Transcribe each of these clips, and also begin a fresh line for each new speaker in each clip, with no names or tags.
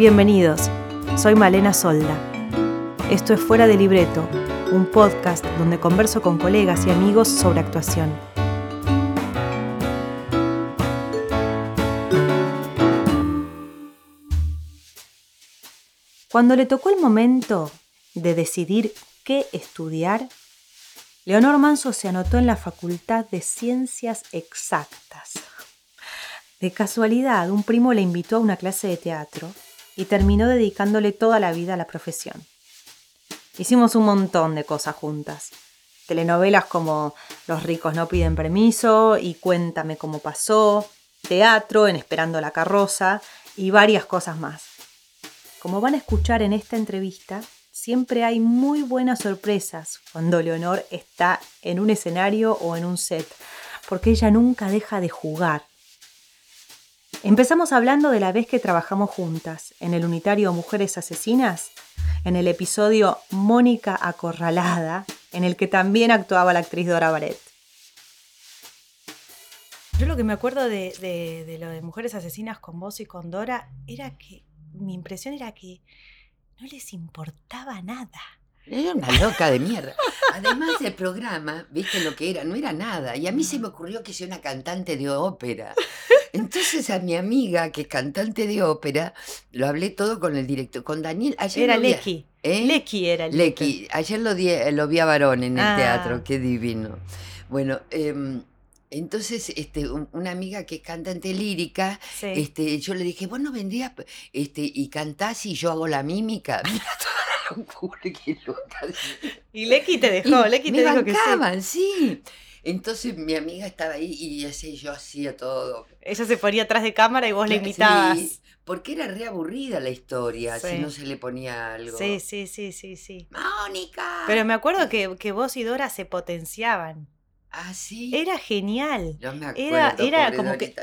Bienvenidos, soy Malena Solda. Esto es Fuera de Libreto, un podcast donde converso con colegas y amigos sobre actuación. Cuando le tocó el momento de decidir qué estudiar, Leonor Manso se anotó en la Facultad de Ciencias Exactas. De casualidad, un primo le invitó a una clase de teatro y terminó dedicándole toda la vida a la profesión. Hicimos un montón de cosas juntas. Telenovelas como Los ricos no piden permiso y Cuéntame cómo pasó, teatro en Esperando la carroza y varias cosas más. Como van a escuchar en esta entrevista, siempre hay muy buenas sorpresas cuando Leonor está en un escenario o en un set, porque ella nunca deja de jugar. Empezamos hablando de la vez que trabajamos juntas en el unitario Mujeres Asesinas, en el episodio Mónica Acorralada, en el que también actuaba la actriz Dora Baret. Yo lo que me acuerdo de, de lo de Mujeres Asesinas con vos y con Dora era que mi impresión era que no les importaba nada.
Era una loca de mierda. Además del programa, viste lo que era, no era nada. Y a mí se me ocurrió que sea una cantante de ópera. Entonces a mi amiga, que es cantante de ópera, lo hablé todo con el director, con Daniel.
Ayer era Lecky. ¿Eh? Lecky era el
Lecky. Ayer lo, lo vi a Varón en el ah. teatro, qué divino. Bueno, eh, entonces, este, una amiga que es cantante lírica, este, yo le dije, bueno, vendrías este, y cantás y yo hago la mímica. Mira toda la
Y Lecky te dejó, Lecky te dijo que
sí. sí. Entonces mi amiga estaba ahí y así yo hacía todo.
Ella se ponía atrás de cámara y vos le imitabas. Sí,
porque era reaburrida la historia, si no se le ponía algo.
Sí, sí, sí, sí, sí.
¡Mónica!
Pero me acuerdo que, que vos y Dora se potenciaban.
Ah, sí.
Era genial. era era como que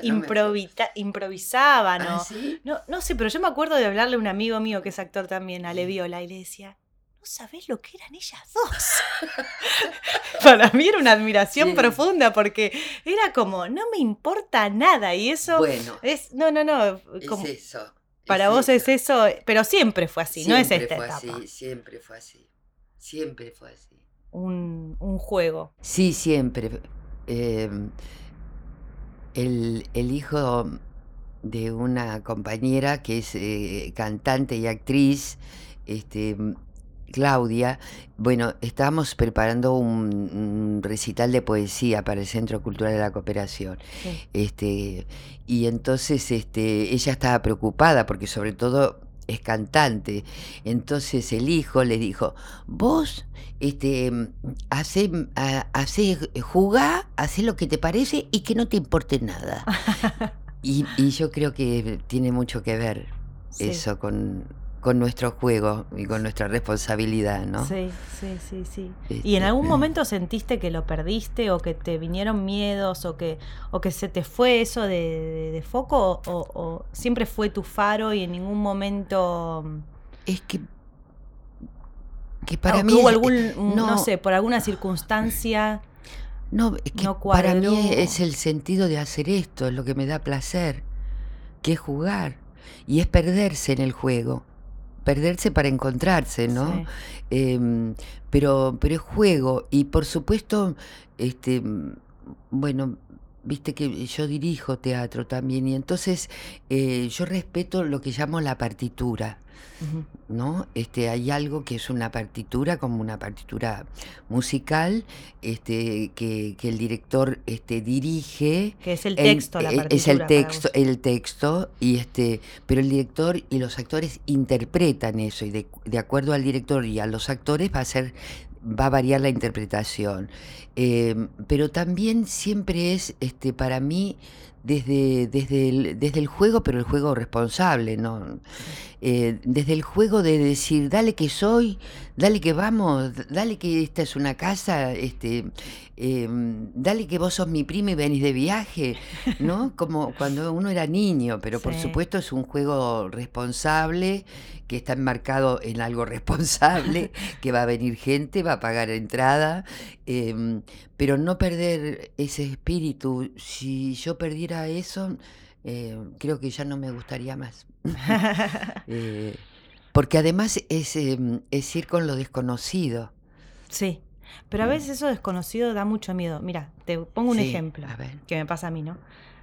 improvisaba, ¿no? ¿no? No sé, pero yo me acuerdo de hablarle a un amigo mío que es actor también, a Leviola, y le decía, no sabés lo que eran ellas dos. Para mí era una admiración profunda porque era como, no me importa nada y eso
bueno,
es, no, no, no.
Como, es eso.
Para vos es eso, pero siempre fue así, no es esta
fue
etapa.
Así, siempre fue así, siempre fue así
un, juego.
Sí, siempre. Em, el, hijo de una compañera que es eh, cantante y actriz, este, Claudia, bueno, estábamos preparando un, recital de poesía para el Centro Cultural de la Cooperación. Este, y entonces este, ella estaba preocupada porque sobre todo es cantante. Entonces el hijo le dijo, vos este, hace, hace, jugá, hace lo que te parece y que no te importe nada. y, yo creo que tiene mucho que ver eso con, con nuestro juego y con nuestra responsabilidad, ¿no?
Sí, sí, sí, sí. ¿Y en este, algún momento sentiste que lo perdiste o que te vinieron miedos o que, o que se te fue eso de, foco o, siempre fue tu faro y en ningún momento...
Es que... Que para mí...
Hubo algún, no, sé, por alguna circunstancia...
No, es que para mí es el sentido de hacer esto, es lo que me da placer, que es jugar y es perderse en el juego perderse para encontrarse, ¿no? Em, pero, pero es juego y por supuesto, este, bueno, viste que yo dirijo teatro también y entonces eh, yo respeto lo que llamo la partitura. ¿No? Este, hay algo que es una partitura, como una partitura musical, este, que, el director este, dirige.
Que es el texto, la partitura.
Eh, es el texto, el texto, y este, pero el director y los actores interpretan eso, y de, de acuerdo al director y a los actores va a ser va a variar la interpretación. Em, pero también siempre es, este, para mí, desde, desde, el, desde el juego, pero el juego responsable, ¿no? Eh, desde el juego de decir, dale que soy, dale que vamos, dale que esta es una casa, este, em, dale que vos sos mi prima y venís de viaje, ¿no? Como cuando uno era niño, pero por supuesto es un juego responsable que está enmarcado en algo responsable, que va a venir gente, va a pagar entrada, em, pero no perder ese espíritu. Si yo perdiera eso, eh, creo que ya no me gustaría más. Eh, porque además es, em, es ir con lo desconocido.
Sí, pero a
Mm.
veces eso desconocido da mucho miedo. Mira, te pongo un
Sí,
ejemplo que me pasa a mí, ¿no?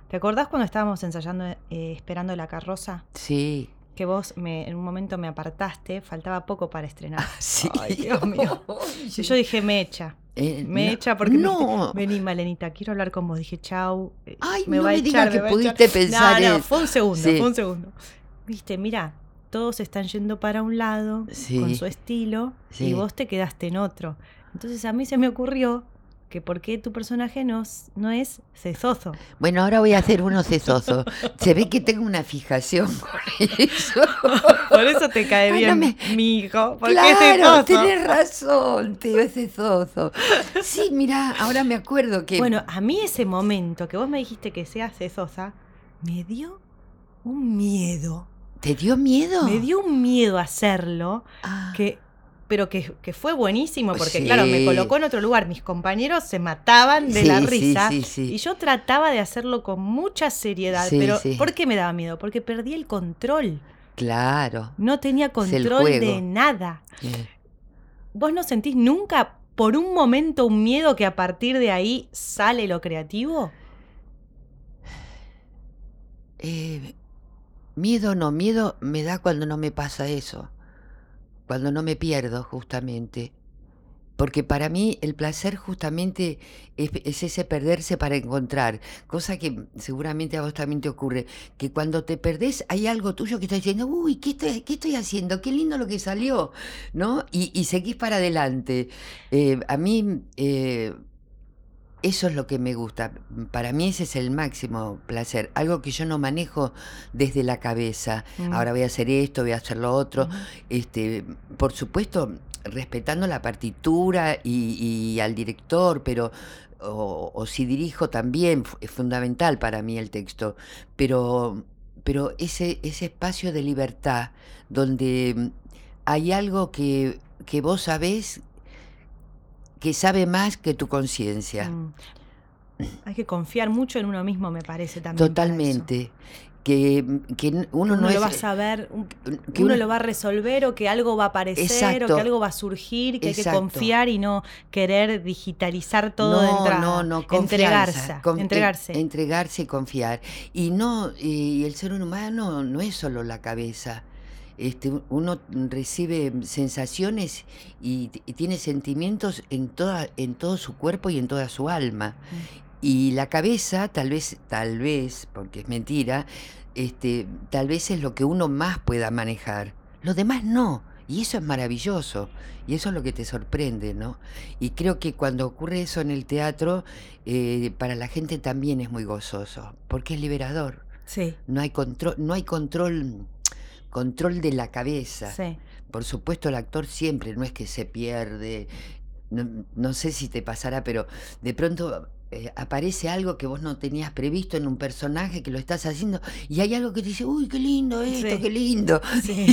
¿Te acordás cuando estábamos ensayando, eh, esperando la carroza?
Sí.
Que vos me, en un momento me apartaste, faltaba poco para estrenar.
Sí.
Ay, Dios mío. Y yo dije, me echa.
Eh,
Me
no-
echa porque
no.
vení, Malenita, quiero hablar con vos. Dije, chau. eh,
Ay,
me
no
va a
me
echar,
que
me va a echar".
pudiste pensar
No, fue un segundo,
Sí.
fue un segundo. Viste, mira, todos están yendo para un lado con su estilo
Sí.
y vos te quedaste en otro. Entonces a mí se me ocurrió que por qué tu personaje no, no es cesoso.
Bueno, ahora voy a hacer uno cesoso. Se ve que tengo una fijación con eso.
Por eso te cae bien
no me-
mi hijo, porque
Claro, tenés razón, tío, es cesoso. Sí, mira, ahora me acuerdo que.
Bueno, a mí ese momento que vos me dijiste que sea cesosa, me dio un miedo.
¿te dio miedo?
Me dio un miedo hacerlo,
Ah,
que, pero que, que fue buenísimo, porque claro, me colocó en otro lugar. Mis compañeros se mataban de la
Sí,
risa.
sí, sí.
Y yo trataba de hacerlo con mucha seriedad. Pero. ¿por qué me daba miedo? Porque perdí el control.
Claro.
No tenía control de nada. ¿Vos no sentís nunca por un momento un miedo que a partir de ahí sale lo creativo?
eh, miedo no, miedo me da cuando no me pasa eso. Cuando no me pierdo, justamente. Porque para mí el placer justamente es, es ese perderse para encontrar, cosa que seguramente a vos también te ocurre, que cuando te perdés hay algo tuyo que está diciendo, uy, ¿qué estoy, qué estoy haciendo? Qué lindo lo que salió, ¿no? Y, y seguís para adelante. Eh, a mí eh, eso es lo que me gusta, para mí ese es el máximo placer, algo que yo no manejo desde la cabeza,
Mm.
ahora voy a hacer esto, voy a hacer lo otro, este, por supuesto, respetando la partitura y, y al director, pero o, o si dirijo también es fundamental para mí el texto, pero, pero ese, ese espacio de libertad donde mm, hay algo que, que vos sabés que sabe más que tu conciencia.
Mm. Hay que confiar mucho en uno mismo, me parece también.
Totalmente. Que, que n- uno,
Uno,
no
lo
es.
va a saber, un-
que
uno
uno-
lo va a resolver o que algo va a aparecer o que algo va a surgir, que hay que confiar y no querer digitalizar todo de
no,
entrada.
no, no,
entregarse,
en-
entregarse.
entregarse y confiar. Y no, y el ser humano no es solo la cabeza. Este, uno recibe sensaciones y, y tiene sentimientos en toda, en todo su cuerpo y en toda su alma. Y la cabeza, tal vez, tal vez, porque es mentira, este, tal vez es lo que uno más pueda manejar. Lo demás no. Y eso es maravilloso. Y eso es lo que te sorprende, ¿no? Y creo que cuando ocurre eso en el teatro, eh, para la gente también es muy gozoso, porque es liberador.
Sí,
No hay control, no hay control, control de la cabeza.
sí.
Por supuesto, el actor siempre, no es que se pierde. No, no sé si te pasará, pero de pronto eh, aparece algo que vos no tenías previsto en un personaje que lo estás haciendo y hay algo que te dice, uy, qué lindo esto,
Sí.
qué lindo.
Sí.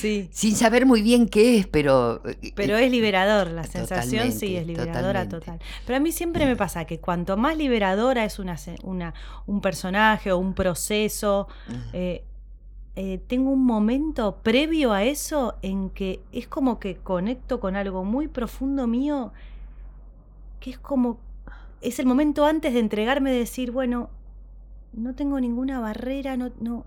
sí.
Sin saber muy bien qué es, pero... eh,
Pero es liberador, la sensación sí es liberadora
totalmente.
total. Pero a mí siempre me pasa que cuanto más liberadora es una, un personaje o un proceso, eh, eh, tengo un momento previo a eso en que es como que conecto con algo muy profundo mío, que es como, es el momento antes de entregarme, de decir, bueno, no tengo ninguna barrera, no, no,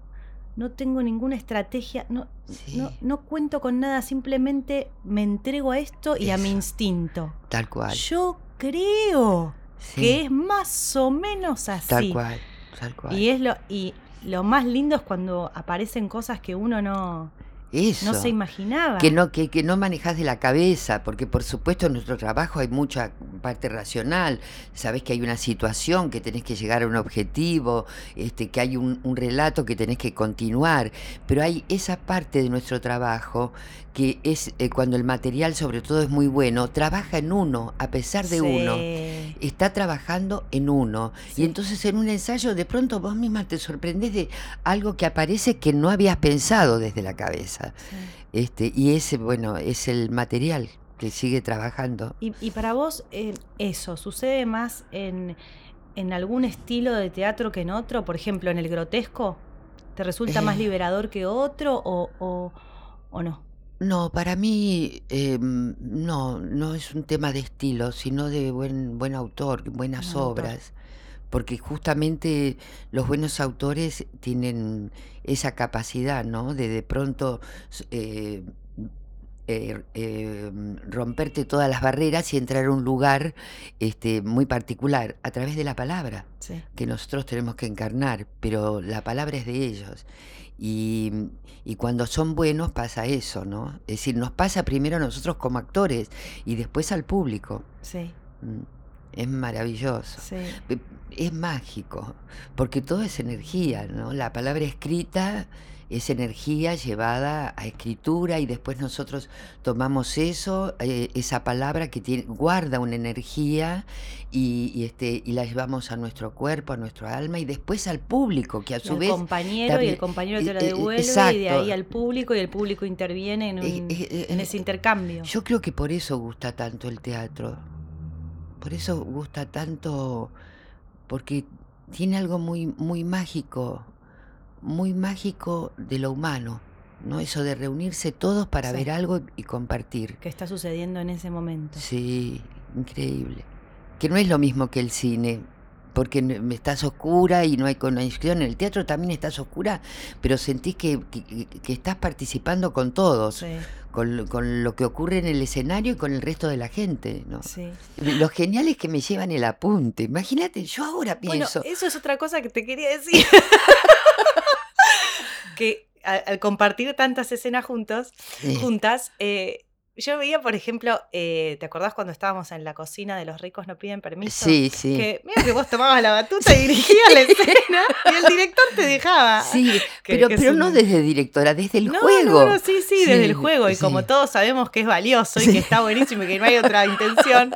no tengo ninguna estrategia, no,
Sí.
no, no cuento con nada, simplemente me entrego a esto y a mi instinto.
Tal cual.
Yo creo
sí,
que es más o menos así.
Tal cual, tal cual.
Y es lo, y lo más lindo es cuando aparecen cosas que uno no,
Eso.
no se imaginaba.
Que no, que, que no manejas de la cabeza, porque por supuesto en nuestro trabajo hay mucha parte racional. Sabes que hay una situación, que tenés que llegar a un objetivo, este, que hay un, un relato que tenés que continuar. Pero hay esa parte de nuestro trabajo que es eh, cuando el material, sobre todo, es muy bueno, trabaja en uno, a pesar de uno. Está trabajando en uno.
Sí.
Y entonces en un ensayo de pronto vos misma te sorprendés de algo que aparece que no habías pensado desde la cabeza.
Sí.
Este, y ese, bueno, es el material que sigue trabajando.
Y, y para vos, eh, eso, sucede más en, en algún estilo de teatro que en otro? Por ejemplo, en el grotesco, ¿te resulta más
Eh.
liberador que otro o, o- o no?
No, para mí em, no, no es un tema de estilo, sino de buen, buen autor, buenas
Buen autor.
obras, porque justamente los buenos autores tienen esa capacidad, ¿no? De de pronto s- eh, eh, eh, romperte todas las barreras y entrar a un lugar este, muy particular a través de la palabra
Sí.
que nosotros tenemos que encarnar, pero la palabra es de ellos. Y, y cuando son buenos pasa eso, ¿no? Es decir, nos pasa primero a nosotros como actores y después al público.
Sí,
Mm, Es maravilloso.
sí.
Es mágico, porque todo es energía, ¿no? La palabra escrita es energía llevada a escritura y después nosotros tomamos eso, eh, esa palabra que tiene, guarda una energía y, y, este, y la llevamos a nuestro cuerpo, a nuestro alma y después al público, que a su vez...
compañero y el compañero te la
eh, eh,
devuelve y de ahí al público y el público interviene en,
Eh,
un-
eh, eh,
en
eh,
ese intercambio.
Yo creo que por eso gusta tanto el teatro. Por eso gusta tanto, porque tiene algo muy, muy mágico, muy mágico de lo humano, ¿no? Eso de reunirse todos para
Sí.
ver algo y compartir.
que está sucediendo en ese momento.
Sí, increíble. Que no es lo mismo que el cine, porque estás oscura y no hay conexión. En el teatro también estás oscura, pero sentís que, que- que estás participando con todos
Sí,
con, con lo que ocurre en el escenario y con el resto de la gente, ¿no?
sí.
Lo genial es que me llevan el apunte. Imagínate, yo ahora
Bueno,
pienso.
eso es otra cosa que te quería decir. que al, al compartir tantas escenas juntos,
eh,
juntas, eh, yo veía, por ejemplo, eh, ¿te acordás cuando estábamos en la cocina de los ricos no piden permiso?
sí, sí.
Que mira que vos tomabas la batuta y dirigías la escena y el director te dejaba.
Sí,
que-
pero,
que
pero no desde directora, desde el
no,
juego.
No, no, sí, sí, desde el juego. Y
sí.
como todos sabemos que es valioso y que está buenísimo y que no hay otra intención,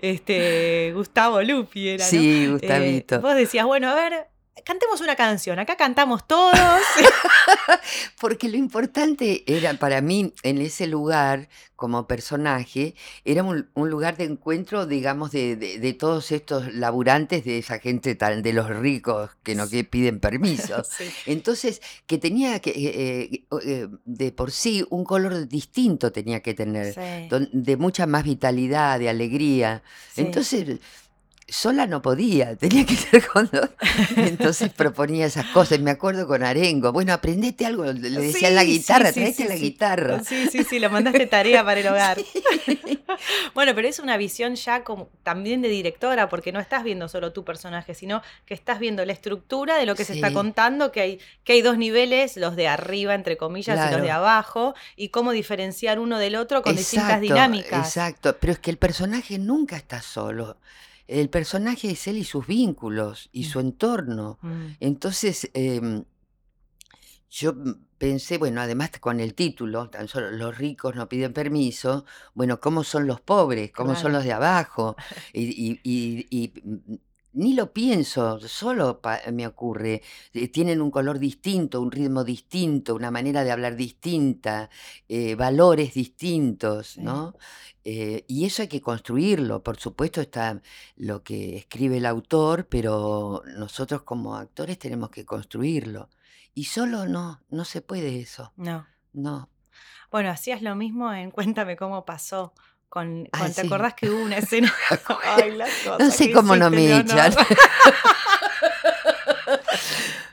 este, Gustavo Lupi era, ¿no?
Sí,
Eh,
Gustavito.
vos decías, bueno, a ver, cantemos una canción. Acá cantamos todos.
Porque lo importante era para mí en ese lugar, como personaje, era un, un lugar de encuentro, digamos, de, de- de todos estos laburantes, de esa gente tan, de los ricos que no que piden permiso.
Sí.
Entonces, que tenía que, eh, eh, eh, de por sí, un color distinto tenía que tener,
Sí,
de mucha más vitalidad, de alegría.
sí.
Entonces, sola no podía, tenía que ser con dos. Entonces proponía esas cosas. Me acuerdo con Arengo, bueno, aprendete algo, le decía la
sí,
guitarra,
sí,
traete
sí,
la guitarra.
Sí, sí, sí, lo mandaste tarea para el hogar. Bueno, pero es una visión ya como también de directora, porque no estás viendo solo tu personaje, sino que estás viendo la estructura de lo que se está contando, que hay, que hay dos niveles, los de arriba, entre comillas, y los de abajo, y cómo diferenciar uno del otro con distintas dinámicas.
Exacto, pero es que el personaje nunca está solo. El personaje es él y sus vínculos y su entorno.
Mm,
Entonces, em, yo mm, pensé, bueno, además con el título, tan solo los ricos no piden permiso, bueno, ¿cómo son los pobres? ¿Cómo son los de abajo? Y, y- y- y, mm, ni lo pienso, solo pa- me ocurre. Eh, Tienen un color distinto, un ritmo distinto, una manera de hablar distinta, eh, valores distintos. ¿no? Eh, y eso hay que construirlo. Por supuesto está lo que escribe el autor, pero nosotros como actores tenemos que construirlo. Y solo no, no se puede eso.
No.
No.
Bueno, hacías lo mismo en Cuéntame cómo pasó. Con,
Ah,
¿Te
sí.
acordás que hubo una escena? Ay, las
No sé cómo no me echan.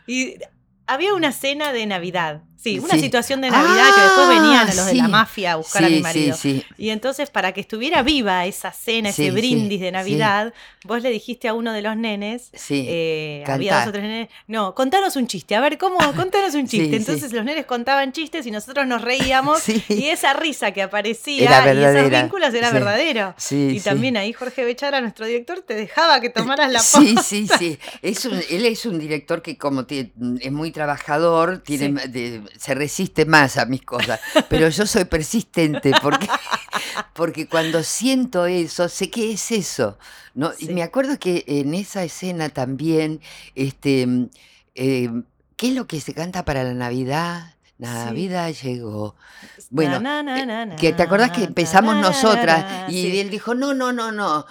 Y había una cena de Navidad. Sí, una
Sí.
situación de Navidad que después
Ah,
venían los de la
sí.
mafia a buscar a mi
Sí, sí,
marido.
sí.
Y entonces, para que estuviera viva esa cena,
Sí,
ese
sí,
brindis de
sí.
Navidad, vos le dijiste a uno de los nenes,
Sí.
eh, había dos o tres nenes, no, contanos un chiste, a ver, ¿cómo? Contanos un
Sí,
chiste.
sí.
Entonces los nenes contaban chistes y nosotros nos reíamos
Sí.
y esa risa que aparecía y esos vínculos era
sí.
verdadero.
Sí,
Y
sí.
también ahí Jorge Bechara, nuestro director, te dejaba que tomaras la
Sí,
posta.
sí, sí. Es un- él es un director que como es muy trabajador, tiene,
Sí.
de- se resiste más a mis cosas, pero yo soy persistente porque, porque cuando siento eso, sé que es eso. ¿no?
Sí.
Y me acuerdo que en esa escena también, este, mm, eh, ¿qué es lo que se canta para la Navidad? Navidad llegó. Bueno,
Na, na,
eh,
na,
Que te acordás que empezamos nosotras y
sí.
él dijo, no, no, no, no,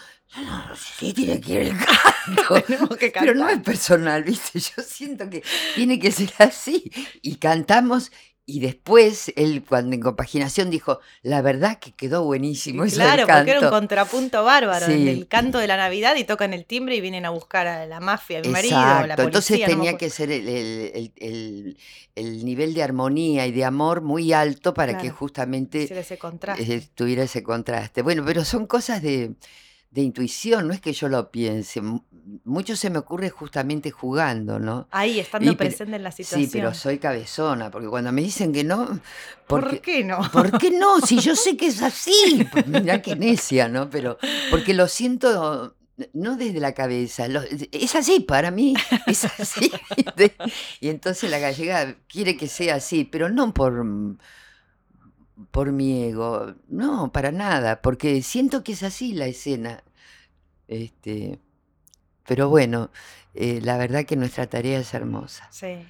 No, sí, tiene que ir el canto. Pero no es personal, ¿viste? Yo siento que tiene que ser así. Y cantamos y después él, cuando en compaginación, dijo, la verdad que quedó buenísimo eso
Claro,
del
porque era un
canto.
contrapunto bárbaro, el
Sí.
del canto de la Navidad y tocan el timbre y vienen a buscar a la mafia, a mi marido, o la
Exacto,
policía.
entonces
no
tenía que ser el, el- el- el- el nivel de armonía y de amor muy alto para que justamente
ese contraste.
eh, tuviera ese contraste. Bueno, pero son cosas de, de intuición, no es que yo lo piense. mu- Mucho se me ocurre justamente jugando, ¿no?
Ahí, estando
Y pero-
presente en la
Sí,
situación.
pero soy cabezona, porque cuando me dicen que no,
¿Por
porque,
qué no?
¿por qué no? Si yo sé que es así. Pues Mirá qué necia, ¿no? Pero porque lo siento no desde la cabeza, lo- es así para mí, es así. Y entonces la gallega quiere que sea así, pero no por, por mi ego, no, para nada, porque siento que es así la escena. Este, pero bueno, eh, la verdad que nuestra tarea es hermosa,
Sí.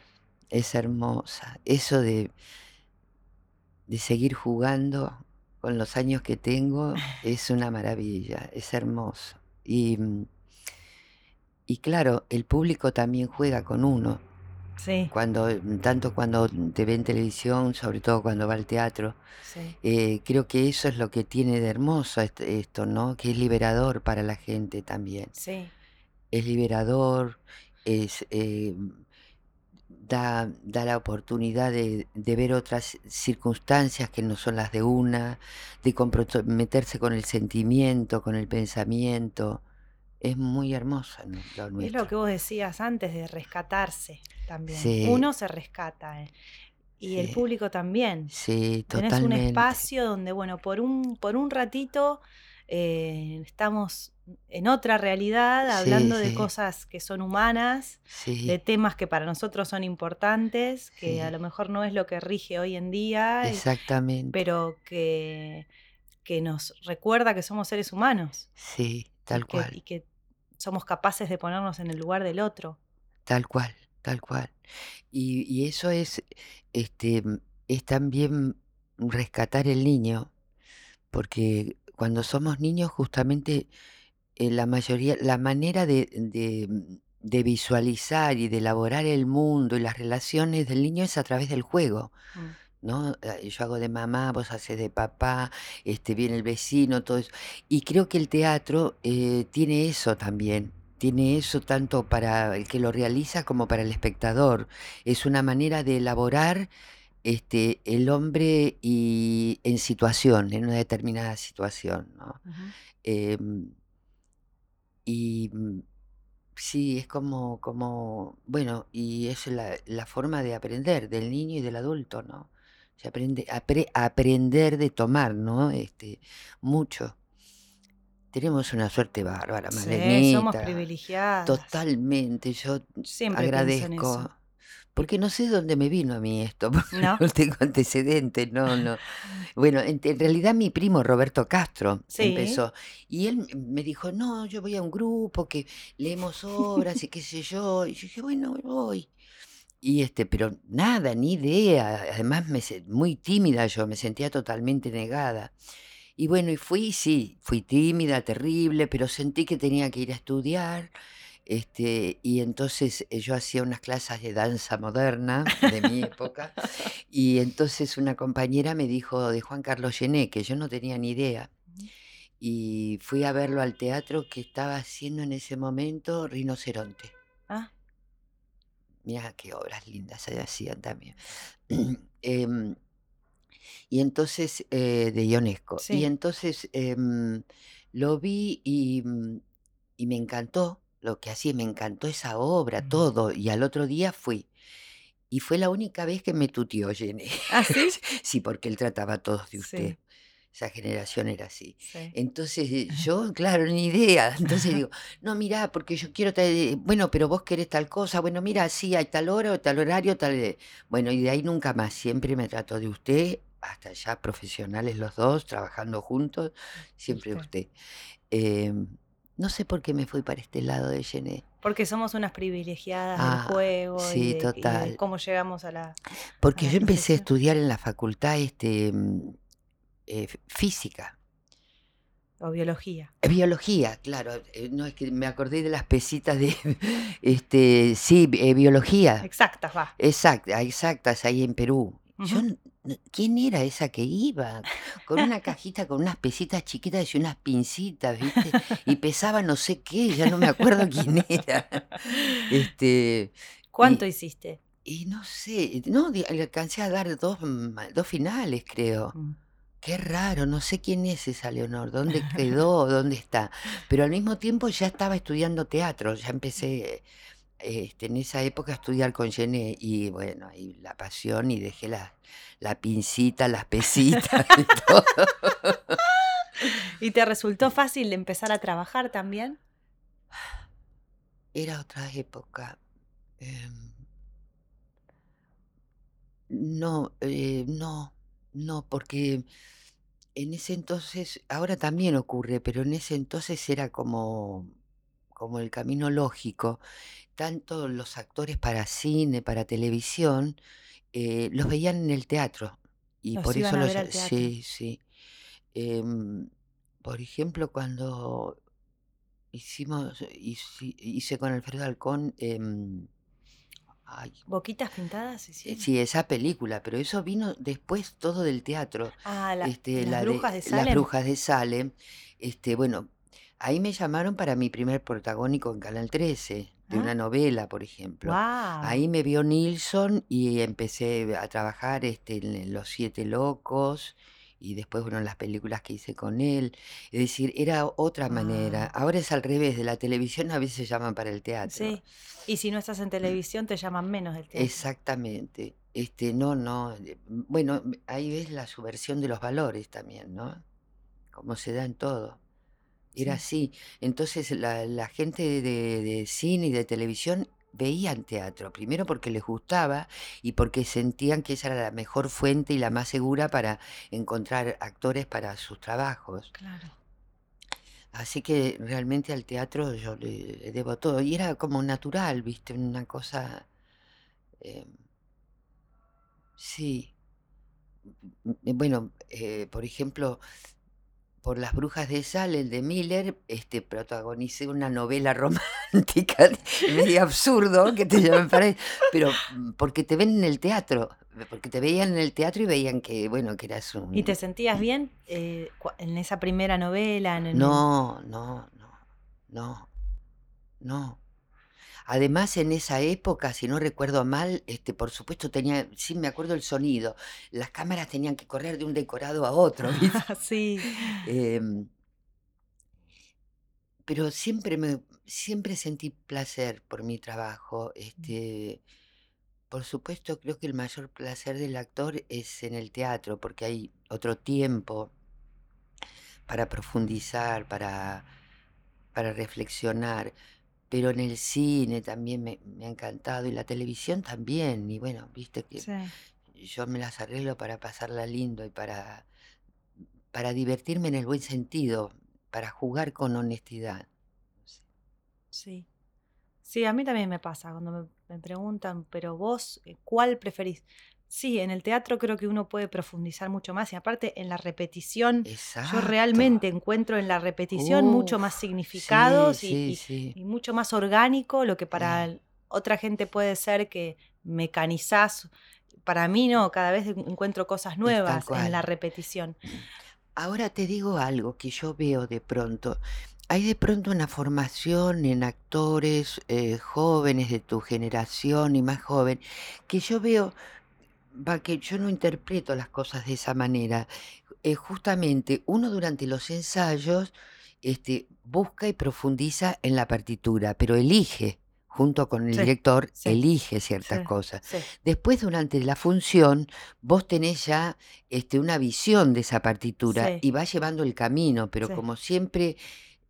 es hermosa. Eso de, de seguir jugando con los años que tengo es una maravilla, es hermoso. Y, y claro, el público también juega con uno,
Sí,
cuando, tanto cuando te ve en televisión, sobre todo cuando va al teatro.
sí.
Eh, creo que eso es lo que tiene de hermoso est- esto, ¿no? Que es liberador para la gente también.
Sí,
Es liberador, es, eh, da, da la oportunidad de, de ver otras circunstancias que no son las de una, de comprometerse con el sentimiento, con el pensamiento. Es muy lo
es lo que vos decías antes de rescatarse también.
Sí.
Uno se rescata eh, y el público también.
Sí,
Tenés un
totalmente.
espacio donde, bueno, por un, por un ratito eh, estamos en otra realidad,
Sí,
hablando de cosas que son humanas, de temas que para nosotros son importantes, que a lo mejor no es lo que rige hoy en día,
exactamente.
pero que, que nos recuerda que somos seres humanos
Sí,
y
tal
que,
cual.
y que somos capaces de ponernos en el lugar del otro.
Tal cual, tal cual. Y, y eso es, este, mm, es también rescatar el niño, porque cuando somos niños, justamente eh, la mayoría, la manera de, de, mm, de visualizar y de elaborar el mundo y las relaciones del niño es a través del juego.
Mm.
¿No? Eh, Yo hago de mamá, vos haces de papá, este, viene el vecino, todo eso. Y creo que el teatro eh, tiene eso también. Tiene eso tanto para el que lo realiza como para el espectador. Es una manera de elaborar este, el hombre y en situación, en una determinada situación. Em, y mm, sí, es como, como, bueno, y es la, la forma de aprender del niño y del adulto, ¿no? Se aprende, apre- aprender de tomar, ¿no? Este, mucho. Tenemos una suerte bárbara,
Sí, somos privilegiadas.
Totalmente, yo
Siempre
agradezco. Porque no sé de dónde me vino a mí esto, porque
¿No?
no tengo antecedentes, no, no. Bueno, en, en realidad mi primo Roberto Castro
Sí.
empezó y él me dijo, no, yo voy a un grupo que leemos obras y qué sé yo. Y yo dije, bueno, voy. Y este, pero nada, ni idea. Además, me, muy tímida yo, me sentía totalmente negada. Y bueno, y fui, sí, fui tímida, terrible, pero sentí que tenía que ir a estudiar. Este, y entonces eh, yo hacía unas clases de danza moderna de mi época. Y entonces una compañera me dijo de Juan Carlos Gené, que yo no tenía ni idea. Y fui a verlo al teatro que estaba haciendo en ese momento Rinoceronte.
Ah,
Mira qué obras lindas se hacían también. Em, y entonces, eh, de Ionesco. Y
sí.
entonces em, lo vi y, mm, y me encantó lo que hacía, me encantó esa obra,
Mm.
todo. Y al otro día fui. Y fue la única vez que me tuteó Jenny.
¿Ah, sí?
Sí, porque él trataba a todos de
Sí,
usted. Esa generación era así.
sí.
Entonces eh, yo, claro, ni idea. Entonces digo, no, mirá, porque yo quiero, tal- bueno, pero vos querés tal cosa. Bueno, mira, sí, hay tal hora o tal horario, tal... eh". Bueno, y de ahí nunca más. Siempre me trató de usted, hasta ya profesionales los dos, trabajando juntos, siempre
¿Viste?
usted. Eh, no sé por qué me fui para este lado de Gené.
Porque somos unas privilegiadas del
Ah,
juego y
sí,
de, y de
total.
cómo llegamos a la, a
Porque
la
yo empecé a estudiar en la facultad este, mm, eh, física.
O biología.
Eh, Biología, claro. eh, No es que me acordé de las pesitas de, este, sí, eh, biología.
Exactas, va.
Exacta, exactas, ahí en Perú. Yo, ¿quién era esa que iba? Con una cajita con unas pesitas chiquitas y unas pincitas, ¿viste? Y pesaba no sé qué, ya no me acuerdo quién era. Este,
¿Cuánto
y,
hiciste?
y no sé, no, alcancé a dar dos, ma- dos finales, creo.
Mm.
Qué raro, no sé quién es esa Leonor, dónde quedó, dónde está. Pero al mismo tiempo ya estaba estudiando teatro, ya empecé este, en esa época a estudiar con Gené y bueno, ahí la pasión y dejé la, la pincita, las pesitas y todo.
¿Y te resultó fácil empezar a trabajar también?
Era otra época. em, no, eh, no, no, porque en ese entonces, ahora también ocurre, pero en ese entonces era como, como el camino lógico. Tanto los actores para cine, para televisión, eh, los veían en el teatro. Y
Los
por eso los... Sí, sí. Em, por ejemplo, cuando hicimos, hice, hice con Alfredo Halcón, em, ay,
¿Boquitas pintadas
eh,
hicieron?
sí, esa película, pero eso vino después todo del teatro.
Ah, la-
Este,
las
la de
brujas de
Las
Salem.
Brujas de Salem. Este, bueno, ahí me llamaron para mi primer protagónico en Canal 13, de
Ah,
una novela, por ejemplo. Ahí me vio Nilsson y empecé a trabajar este, en Los Siete Locos y después, bueno, las películas que hice con él. Es decir, era otra manera.
Wow.
Ahora es al revés, de la televisión a veces llaman para el teatro.
Sí. Y si no estás en televisión, te llaman menos del teatro.
Exactamente. Este, no, no. eh, Bueno, ahí ves la subversión de los valores también, ¿no? Como se da en todo. Era
Sí.
así. Entonces la, la gente de, de cine y de televisión veían teatro, primero porque les gustaba y porque sentían que esa era la mejor fuente y la más segura para encontrar actores para sus trabajos.
Claro.
Así que realmente al teatro yo le, debo todo. Y era como natural, ¿viste? Una cosa... eh, sí. M- m- Bueno, eh, por ejemplo, por Las Brujas de Salem de Miller, este, protagonicé una novela romántica, medio absurdo, que te llaman para pero mm, porque te ven en el teatro, porque te veían en el teatro y veían que, bueno, que eras
¿Y te
un...
sentías bien eh, en esa primera novela? En,
No, no, no, no, no. Además, en esa época, si no recuerdo mal, este, por supuesto tenía, sí me acuerdo el sonido, las cámaras tenían que correr de un decorado a otro,
sí.
Em, pero siempre me, siempre sentí placer por mi trabajo.
Mm.
Este, por supuesto, creo que el mayor placer del actor es en el teatro, porque hay otro tiempo para profundizar, para, para reflexionar. Pero en el cine también me, me ha encantado y la televisión también. Y bueno, viste que
Sí.
yo me las arreglo para pasarla lindo y para, para divertirme en el buen sentido, para jugar con honestidad. Sí.
Sí. Sí, a mí también me pasa cuando me, me preguntan, pero vos, eh, ¿cuál preferís? Sí, en el teatro creo que uno puede profundizar mucho más y aparte en la repetición, yo realmente encuentro en la repetición mucho más significados
sí,
y,
sí,
y-
sí.
y mucho más orgánico, lo que para otra gente puede ser que mecanizás. Para mí no, cada vez en- encuentro cosas nuevas en la repetición.
Ahora te digo algo que yo veo de pronto. Hay de pronto una formación en actores eh, jóvenes de tu generación y más joven, que yo veo, va, que yo no interpreto las cosas de esa manera. Eh, justamente uno durante los ensayos este, busca y profundiza en la partitura, pero elige, junto con el
Sí,
director,
sí,
elige ciertas
sí,
cosas. Después, durante la función, vos tenés ya este, una visión de esa partitura y vas llevando el camino, pero como siempre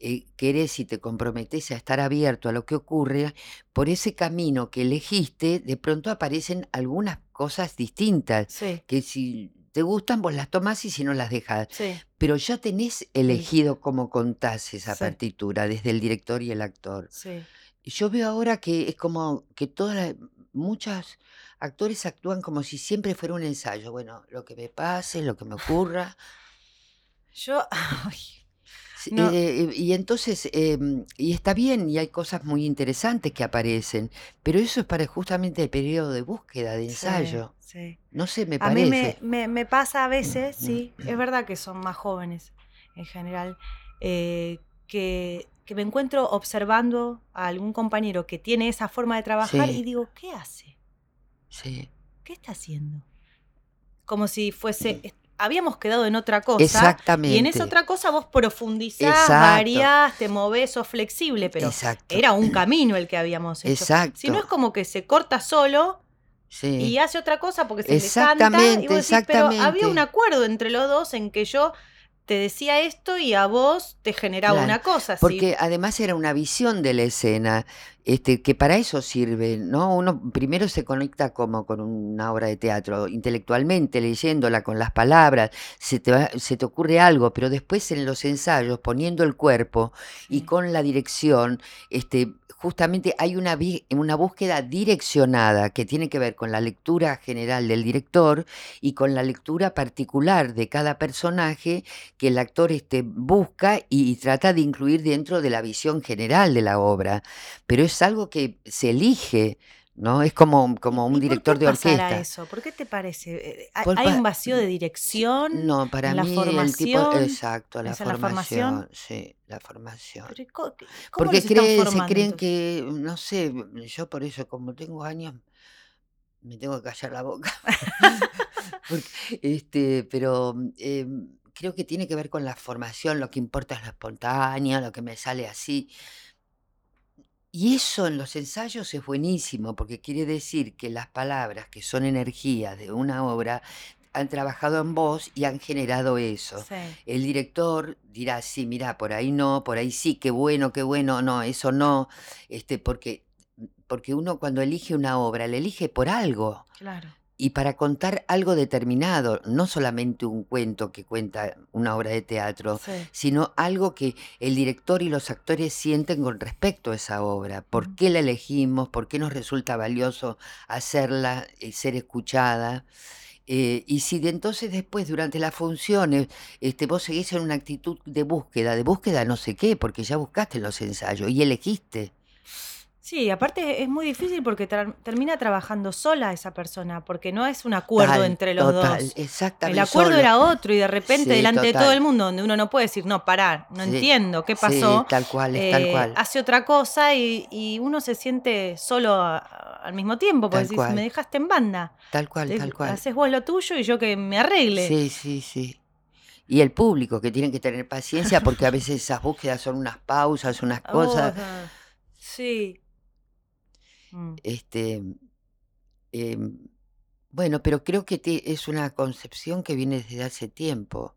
eh, querés y te comprometés a estar abierto a lo que ocurre, por ese camino que elegiste, de pronto aparecen algunas cosas distintas,
sí,
que si te gustan, vos las tomás y si no las dejás.
sí,
Pero ya tenés
el-
elegido cómo contás esa
sí,
partitura, desde el director y el actor. Yo veo ahora que es como que todas muchos actores actúan como si siempre fuera un ensayo. Bueno, lo que me pase, lo que me ocurra.
Yo, ay, No,
eh, y entonces, em, y está bien, y hay cosas muy interesantes que aparecen, pero eso es para justamente el periodo de búsqueda, de ensayo.
sí.
No sé, me
A mí me,
parece.
me, me pasa a veces, sí, es verdad que son más jóvenes en general, eh, que, que me encuentro observando a algún compañero que tiene esa forma de trabajar y digo, ¿qué hace?
sí.
¿Qué está haciendo? Como si fuese, habíamos quedado en otra cosa y en esa
Exactamente.
otra cosa vos profundizás,
Exacto.
variás, te movés, sos flexible, pero
Exacto.
era un camino el que habíamos hecho. Si no es
Exacto.
como que se corta solo y
Sí.
hace otra cosa porque se le canta y
Exactamente,
vos decís, pero había un
exactamente.
acuerdo entre los dos en que yo te decía esto y a vos te generaba
Claro.
una cosa. Si,
Porque además era una visión de la escena, este, que para eso sirve, ¿no? Uno primero se conecta como con una obra de teatro, intelectualmente, leyéndola con las palabras, se te, va- se te ocurre algo, pero después en los ensayos, poniendo el cuerpo y con la dirección, este, justamente hay una, una búsqueda direccionada que tiene que ver con la lectura general del director y con la lectura particular de cada personaje que el actor este, busca y, y trata de incluir dentro de la visión general de la obra. Pero es algo que se elige, ¿no? Es como,
¿Y,
como un director de orquesta.
eso? ¿Por qué te parece? Eh, ¿Hay
pa-
un vacío de dirección
no, para
la
mí el tipo,
formación?
exacto, la
¿Es en la formación?
formación, sí, la formación.
Pero ¿y co- ¿Cómo
Porque cree- se creen que, no sé, yo por eso, como tengo años, me tengo que callar la boca. Porque, este, pero em, creo que tiene que ver con la formación, lo que importa es lo espontáneo, lo que me sale así. Y eso en los ensayos es buenísimo, porque quiere decir que las palabras, que son energía de una obra, han trabajado en vos y han generado eso.
Sí,
El director dirá, sí, mira, por ahí no, por ahí sí, qué bueno, qué bueno, no, eso no, este, porque, porque uno cuando elige una obra, la elige por algo
claro.
Y para contar algo determinado, no solamente un cuento que cuenta una obra de teatro,
Sí.
sino algo que el director y los actores sienten con respecto a esa obra. ¿Por qué la elegimos? ¿Por qué nos resulta valioso hacerla, eh, ser escuchada? Eh, y si de entonces después, durante las funciones, este, vos seguís en una actitud de búsqueda, de búsqueda no sé qué, porque ya buscaste en los ensayos y elegiste.
Sí, aparte es muy difícil porque tra- termina trabajando sola esa persona, porque no es un acuerdo
Tal,
entre los
total,
dos. El
exactamente,
acuerdo
solo.
era otro y de repente
Sí,
delante de todo el mundo, donde uno no puede decir, no, parar, no
Sí,
entiendo qué
sí,
pasó,
tal cual, es tal
eh,
cual,
hace otra cosa y, y uno se siente solo a- a- al mismo tiempo, porque decís, me dejaste en banda,
tal cual, tal cual.
haces vos lo tuyo y yo que me arregle.
Sí, sí, sí. Y el público que tiene que tener paciencia porque a veces esas búsquedas son unas pausas, unas cosas,
sí. Mm,
este, em, bueno, pero creo que te- es una concepción que viene desde hace tiempo.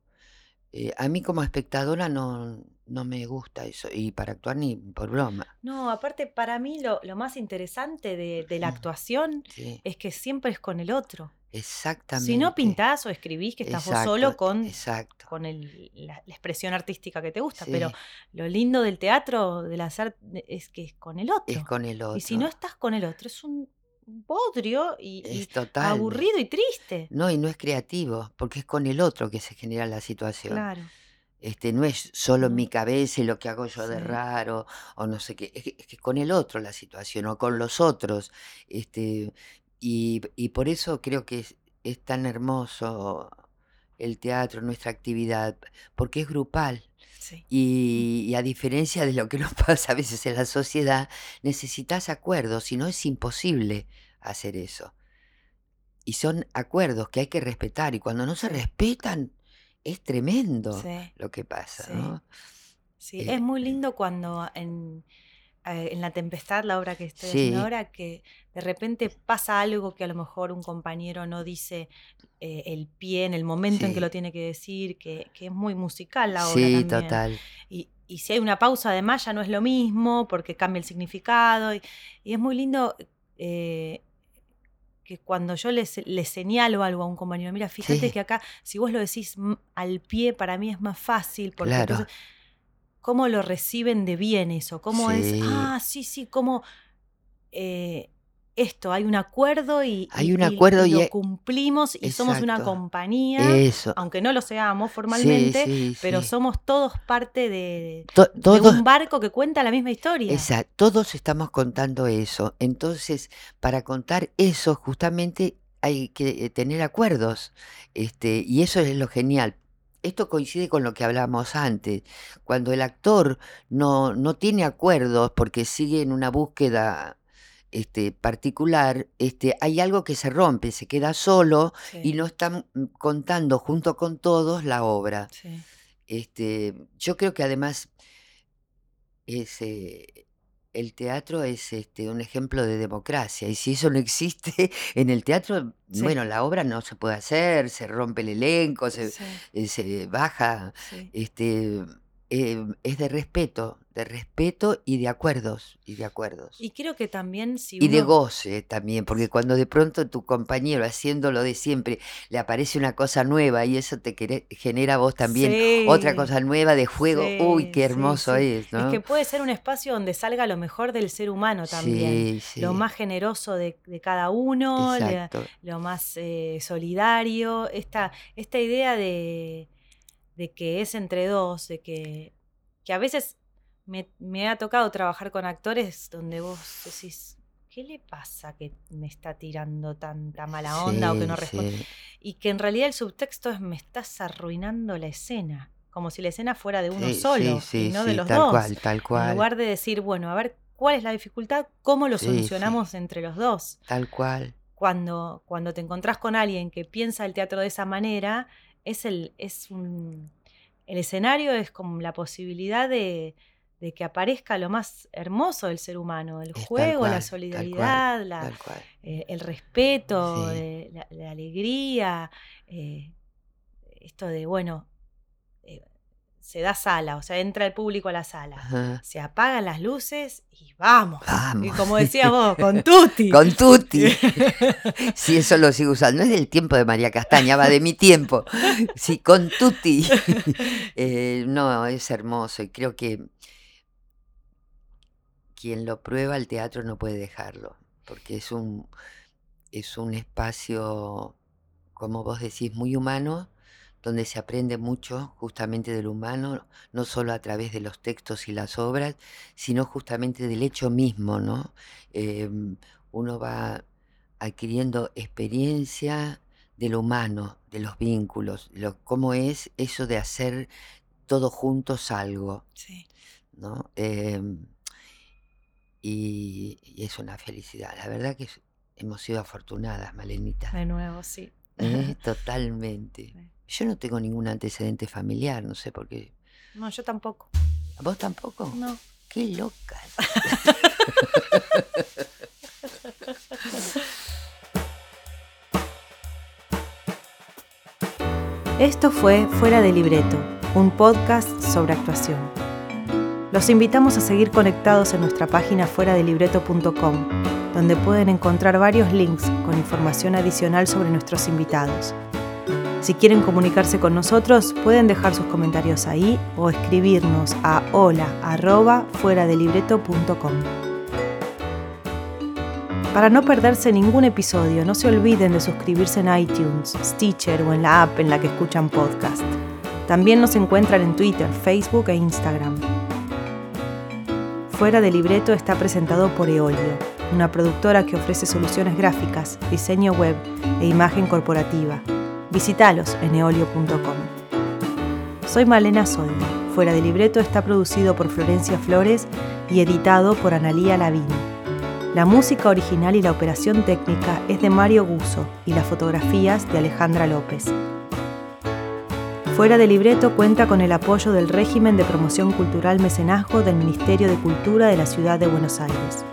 Eh, a mí como espectadora no, no me gusta eso, y para actuar ni por broma.
No, aparte para mí lo, lo más interesante de, de la actuación
Sí,
es que siempre es con el otro. Si no
exactamente.
pintás o escribís que estás vos solo con,
exacto.
con el- la, la expresión artística que te gusta, pero lo lindo del teatro, del hacer, es que es con el
es
otro.
con el
Y si no
otro.
estás con el otro, es un bodrio y, y
Es total.
aburrido y triste.
No, y no es creativo, porque es con el otro que se genera la situación.
Claro.
Este, no es solo mi cabeza y lo que hago yo de raro, o no sé qué, es que, es que con el otro la situación, o con los otros. Este, y, y por eso creo que es, es tan hermoso el teatro, nuestra actividad, porque es grupal.
Sí.
Y, y a diferencia de lo que nos pasa a veces en la sociedad, necesitas acuerdos, si no es imposible hacer eso. Y son acuerdos que hay que respetar, y cuando no se respetan, es tremendo
Sí.
lo que pasa,
Sí.
¿no?
Sí,
Eh,
es muy lindo cuando en, eh, en La Tempestad, la obra que estoy haciendo ahora, que de repente pasa algo que a lo mejor un compañero no dice eh, el pie en el momento en que lo tiene que decir, que, que es muy musical la obra
sí,
también.
total.
Y, y si hay una pausa además ya no es lo mismo porque cambia el significado. Y, y es muy lindo eh, que cuando yo le, se- le señalo algo a un compañero, mira, fíjate
Sí,
que acá, si vos lo decís al pie, para mí es más fácil porque entonces
claro,
cómo lo reciben de bien eso, cómo es, ah, sí, sí, cómo eh, esto, hay un acuerdo y,
Hay un
y-
acuerdo
y lo
y-
cumplimos y somos una compañía,
Eso.
aunque no lo seamos formalmente,
sí,
pero somos todos parte de,
To-
de un barco que cuenta la misma historia.
Exacto, todos estamos contando eso. Entonces, para contar eso, justamente hay que eh, tener acuerdos. Este, y eso es lo genial. Esto coincide con lo que hablábamos antes. Cuando el actor no, no tiene acuerdos porque sigue en una búsqueda este, particular, este, hay algo que se rompe, se queda solo
Sí,
y no está mm, contando junto con todos la obra.
sí.
Este, yo creo que además es, eh, el teatro es este, un ejemplo de democracia y si eso no existe en el teatro,
Sí.
bueno, la obra no se puede hacer, se rompe el elenco, se,
Sí,
eh, se baja.
sí.
Este, eh, es de respeto, de respeto y de acuerdos, y de acuerdos.
Y creo que también si
Y de goce también, porque cuando de pronto tu compañero haciéndolo de siempre le aparece una cosa nueva y eso te genera a vos también otra cosa nueva de juego, uy, qué hermoso
sí.
es,
Es
¿no?
que puede ser un espacio donde salga lo mejor del ser humano también.
Sí,
Lo más generoso de, de cada uno, le- lo más eh, solidario, esta, esta idea de, de que es entre dos, de que, que a veces me, me ha tocado trabajar con actores donde vos decís, ¿qué le pasa que me está tirando tanta mala onda o que no responde?
sí,
Y que en realidad el subtexto es me estás arruinando la escena, como si la escena fuera de uno
sí,
solo y no de los
tal
dos.
cual, tal
En
cual,
lugar de decir, bueno, a ver cuál es la dificultad, cómo lo solucionamos entre los dos.
tal cual.
Cuando, cuando te encontrás con alguien que piensa el teatro de esa manera, es el, es un, el escenario es como la posibilidad de, de que aparezca lo más hermoso del ser humano, el
Es
juego, la
cual, tal cual,
solidaridad, la,
tal cual.
eh, el respeto,
Sí,
la, la alegría, eh, esto de, bueno, eh, se da sala, o sea, entra el público a la sala,
ajá.
se apagan las luces y vamos. Y como decías vos, con Tutti.
Con Tutti. Sí, eso lo sigo usando. No es del tiempo de María Castaña, va de mi tiempo. Sí, con Tutti. No, es hermoso y creo que quien lo prueba el teatro no puede dejarlo, porque es un, es un espacio, como vos decís, muy humano, donde se aprende mucho justamente del humano, no solo a través de los textos y las obras, sino justamente del hecho mismo, ¿no? Em, uno va adquiriendo experiencia de lo humano, de los vínculos, lo, cómo es eso de hacer todos juntos algo,
Sí.
¿no? Em, y, y es una felicidad. La verdad que es- hemos sido afortunadas, Malenita.
De nuevo, sí.
¿eh? Totalmente.
Sí.
Yo no tengo ningún antecedente familiar, no sé por qué.
No, yo tampoco.
¿Vos tampoco?
No.
Qué loca.
Esto fue Fuera de Libreto, un podcast sobre actuación. Los invitamos a seguir conectados en nuestra página fuera de libreto.com, donde pueden encontrar varios links con información adicional sobre nuestros invitados. Si quieren comunicarse con nosotros, pueden dejar sus comentarios ahí o escribirnos a hola arroba fuera de libreto.com. Para no perderse ningún episodio, no se olviden de suscribirse en iTunes, Stitcher o en la app en la que escuchan podcast. También nos encuentran en Twitter, Facebook e Instagram. Fuera de Libreto está presentado por Eolio, una productora que ofrece soluciones gráficas, diseño web e imagen corporativa. Visítalos en eolio.com. Soy Malena Soldi. Fuera de Libreto está producido por Florencia Flores y editado por Analía Lavini. La música original y la operación técnica es de Mario Guso y las fotografías de Alejandra López. Fuera de Libreto cuenta con el apoyo del régimen de promoción cultural mecenazgo del Ministerio de Cultura de la Ciudad de Buenos Aires.